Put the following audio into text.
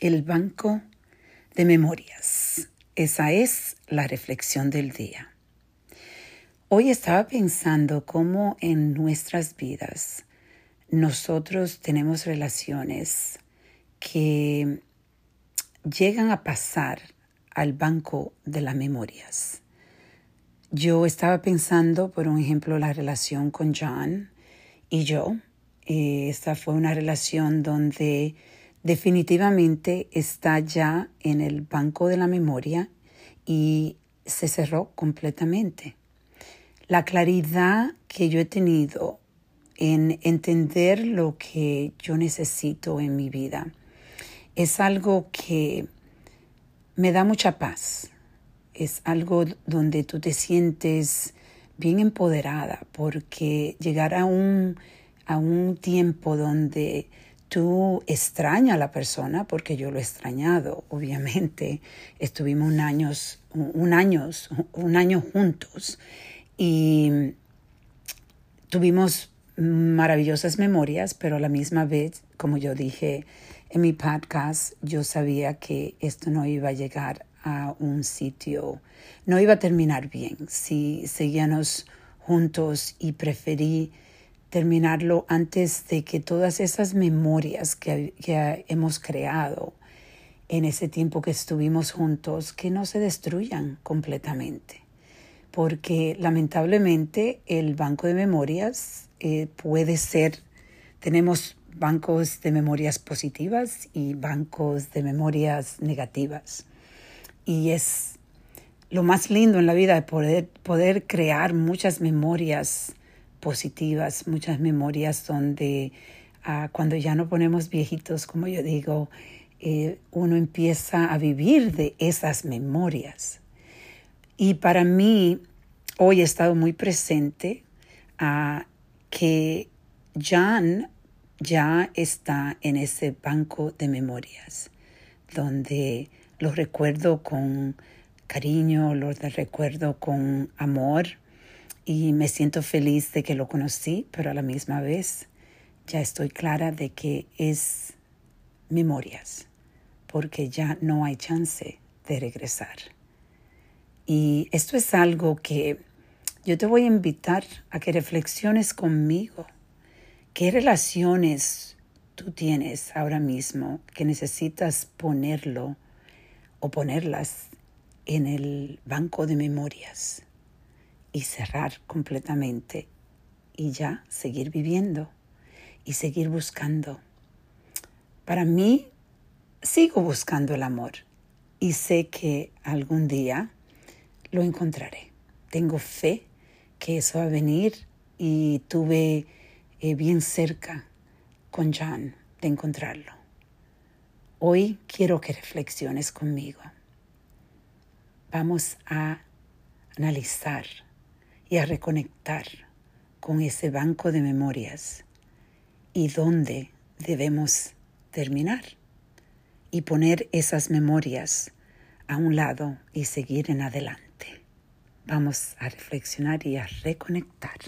El banco de memorias. Esa es la reflexión del día. Hoy estaba pensando cómo en nuestras vidas nosotros tenemos relaciones que llegan a pasar al banco de las memorias. Yo estaba pensando, por un ejemplo, la relación con John y yo. Eh, esta fue una relación donde definitivamente está ya en el banco de la memoria y se cerró completamente. La claridad que yo he tenido en entender lo que yo necesito en mi vida es algo que me da mucha paz. Es algo donde tú te sientes bien empoderada porque llegar a un, a un tiempo donde tú extrañas a la persona, porque yo lo he extrañado, obviamente. Estuvimos un año, un año, un año juntos y tuvimos maravillosas memorias, pero a la misma vez, como yo dije en mi podcast, yo sabía que esto no iba a llegar a un sitio, no iba a terminar bien si seguíamos juntos y preferí terminarlo antes de que todas esas memorias que, que, hemos creado en ese tiempo que estuvimos juntos, que no se destruyan completamente. Porque lamentablemente el banco de memorias eh, puede ser, tenemos bancos de memorias positivas y bancos de memorias negativas. Y es lo más lindo en la vida de poder, poder crear muchas memorias positivas, muchas memorias donde uh, cuando ya no ponemos viejitos, como yo digo, eh, uno empieza a vivir de esas memorias. Y para mí, hoy he estado muy presente a que Jan ya está en ese banco de memorias, donde los recuerdo con cariño, los recuerdo con amor y me siento feliz de que lo conocí, pero a la misma vez ya estoy clara de que es memorias, porque ya no hay chance de regresar. Y esto es algo que yo te voy a invitar a que reflexiones conmigo ¿Qué relaciones tú tienes ahora mismo que necesitas ponerlo o ponerlas en el banco de memorias y cerrar completamente y ya seguir viviendo y seguir buscando? Para mí, sigo buscando el amor y sé que algún día lo encontraré. Tengo fe que eso va a venir y tuve eh, bien cerca con John de encontrarlo. Hoy quiero que reflexiones conmigo. Vamos a analizar y a reconectar con ese banco de memorias y dónde debemos terminar y poner esas memorias a un lado y seguir en adelante. Vamos a reflexionar y a reconectar.